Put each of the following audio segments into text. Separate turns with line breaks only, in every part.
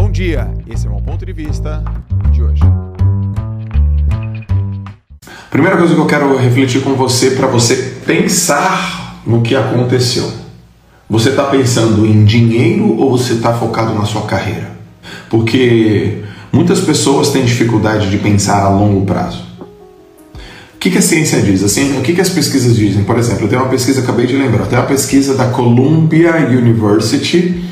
Bom dia, esse é o meu ponto de vista de hoje.
Primeira coisa que eu quero refletir com você para você pensar no que aconteceu. Você está pensando em dinheiro ou você está focado na sua carreira? Porque muitas pessoas têm dificuldade de pensar a longo prazo. O que, que a ciência diz? Assim, o que, que as pesquisas dizem? Por exemplo, tem uma pesquisa, acabei de lembrar, tem uma pesquisa da Columbia University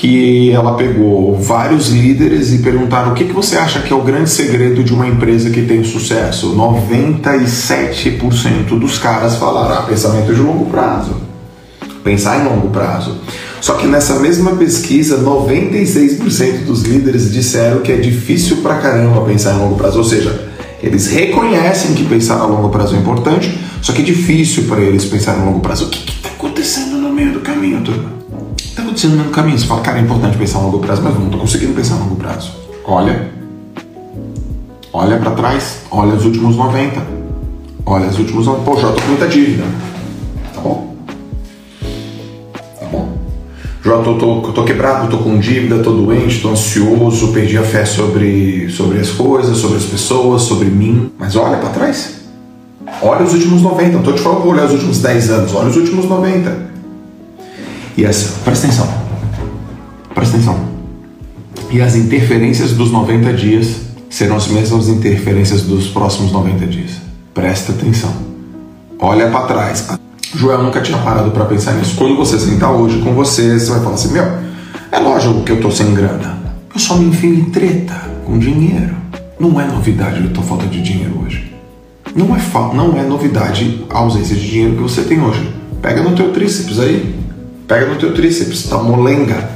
que ela pegou vários líderes e perguntaram o que, que você acha que é o grande segredo de uma empresa que tem sucesso. 97% dos caras falaram ah, pensamento de longo prazo. Pensar em longo prazo. Só que nessa mesma pesquisa, 96% dos líderes disseram que é difícil pra caramba pensar em longo prazo. Ou seja, eles reconhecem que pensar a longo prazo é importante, só que é difícil para eles pensar em longo prazo. O que está acontecendo no meio do caminho, turma? Acontecendo no meio do caminho. Você fala, cara, é importante pensar a longo prazo, mas não estou conseguindo pensar a longo prazo. Olha. Olha para trás. Olha os últimos 90. Olha os últimos 90. Poxa, eu tô com muita dívida. Tá bom? Tá bom. Já tô, tô, tô quebrado, tô com dívida, tô doente, tô ansioso, perdi a fé sobre, sobre as coisas, sobre as pessoas, sobre mim. Mas olha para trás. Olha os últimos 90. Não tô te falando para olhar os últimos 10 anos. Olha os últimos 90. E essa, presta atenção, presta atenção. E as interferências dos 90 dias serão as mesmas interferências dos próximos 90 dias. Presta atenção. Olha para trás. Joel nunca tinha parado para pensar nisso. Quando você sentar hoje com você, você vai falar assim: Meu, é lógico que eu tô sem grana. Eu só me enfio em treta com dinheiro. Não é novidade eu tô falta de dinheiro hoje. Não é, não é novidade a ausência de dinheiro que você tem hoje. Pega no teu tríceps aí. Pega no teu tríceps, tá molenga.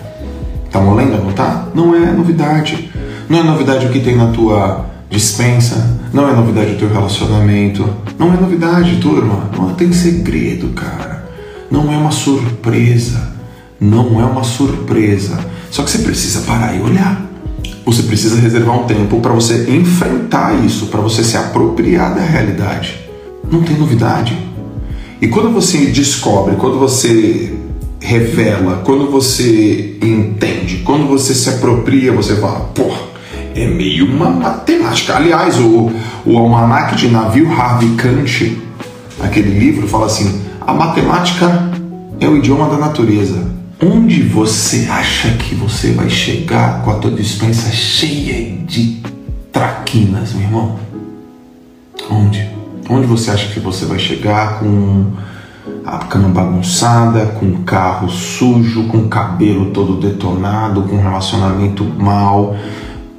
Tá molenga, não tá? Não é novidade. Não é novidade o que tem na tua dispensa. Não é novidade o teu relacionamento. Não é novidade, turma. Não tem segredo, cara. Não é uma surpresa. Não é uma surpresa. Só que você precisa parar e olhar. Você precisa reservar um tempo para você enfrentar isso, para você se apropriar da realidade. Não tem novidade. E quando você descobre, quando você revela, quando você entende, quando você se apropria, você fala, pô, é meio uma matemática. Aliás, o, o Almanac de Navio Harvey Kant, aquele livro, fala assim: a matemática é o idioma da natureza. Onde você acha que você vai chegar com a tua dispensa cheia de traquinas, meu irmão? Onde? Onde você acha que você vai chegar com a cama bagunçada, com carro sujo, com cabelo todo detonado, com relacionamento mal,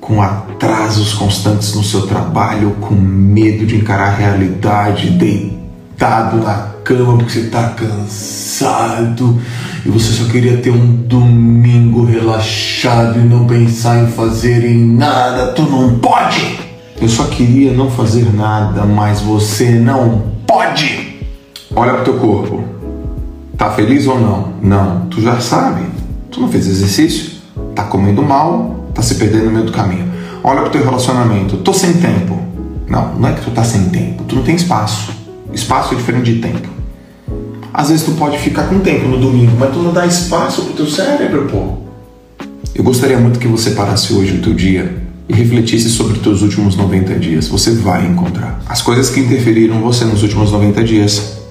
com atrasos constantes no seu trabalho, com medo de encarar a realidade, deitado na cama porque você está cansado e você só queria ter um domingo relaxado e não pensar em fazer em nada. Tu não pode! Eu só queria não fazer nada, mas você não pode! Olha pro teu corpo. Tá feliz ou não? Não. Tu já sabe. Tu não fez exercício? Tá comendo mal? Tá se perdendo no meio do caminho. Olha pro teu relacionamento. Tô sem tempo. Não, não é que tu tá sem tempo. Tu não tem espaço. Espaço é diferente de tempo. Às vezes tu pode ficar com tempo no domingo, mas tu não dá espaço pro teu cérebro, pô. Eu gostaria muito que você parasse hoje o teu dia e refletisse sobre os teus últimos 90 dias. Você vai encontrar as coisas que interferiram você nos últimos 90 dias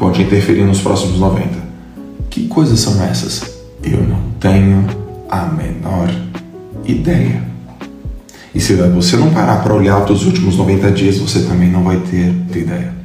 pode interferir nos próximos 90. Que coisas são essas? Eu não tenho a menor ideia. E se você não parar para olhar os últimos 90 dias, você também não vai ter ideia.